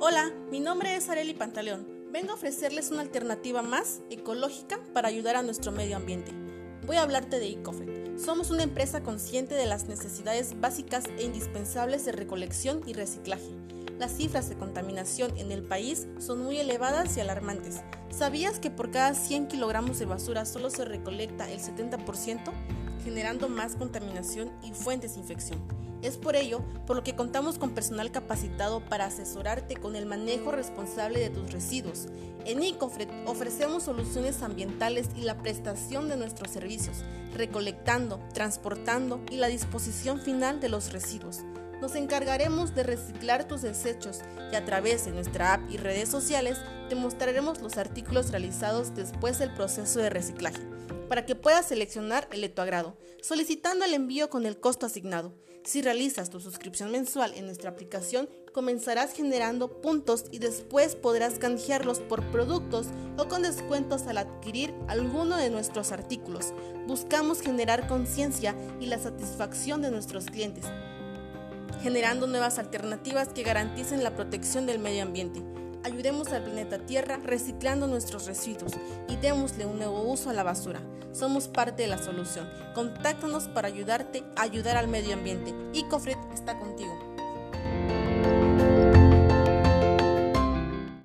Hola, mi nombre es Areli Pantaleón. Vengo a ofrecerles una alternativa más ecológica para ayudar a nuestro medio ambiente. Voy a hablarte de Ecofred. Somos una empresa consciente de las necesidades básicas e indispensables de recolección y reciclaje. Las cifras de contaminación en el país son muy elevadas y alarmantes. ¿Sabías que por cada 100 kilogramos de basura solo se recolecta el 70%, generando más contaminación y fuentes de infección? Es por ello por lo que contamos con personal capacitado para asesorarte con el manejo responsable de tus residuos. En Ecofred ofrecemos soluciones ambientales y la prestación de nuestros servicios, recolectando, transportando y la disposición final de los residuos. Nos encargaremos de reciclar tus desechos y a través de nuestra app y redes sociales te mostraremos los artículos realizados después del proceso de reciclaje para que puedas seleccionar el de tu agrado, solicitando el envío con el costo asignado. Si realizas tu suscripción mensual en nuestra aplicación, comenzarás generando puntos y después podrás canjearlos por productos o con descuentos al adquirir alguno de nuestros artículos. Buscamos generar conciencia y la satisfacción de nuestros clientes, generando nuevas alternativas que garanticen la protección del medio ambiente. Ayudemos al planeta Tierra reciclando nuestros residuos y démosle un nuevo uso a la basura. Somos parte de la solución. Contáctanos para ayudarte a ayudar al medio ambiente. Ecofred está contigo.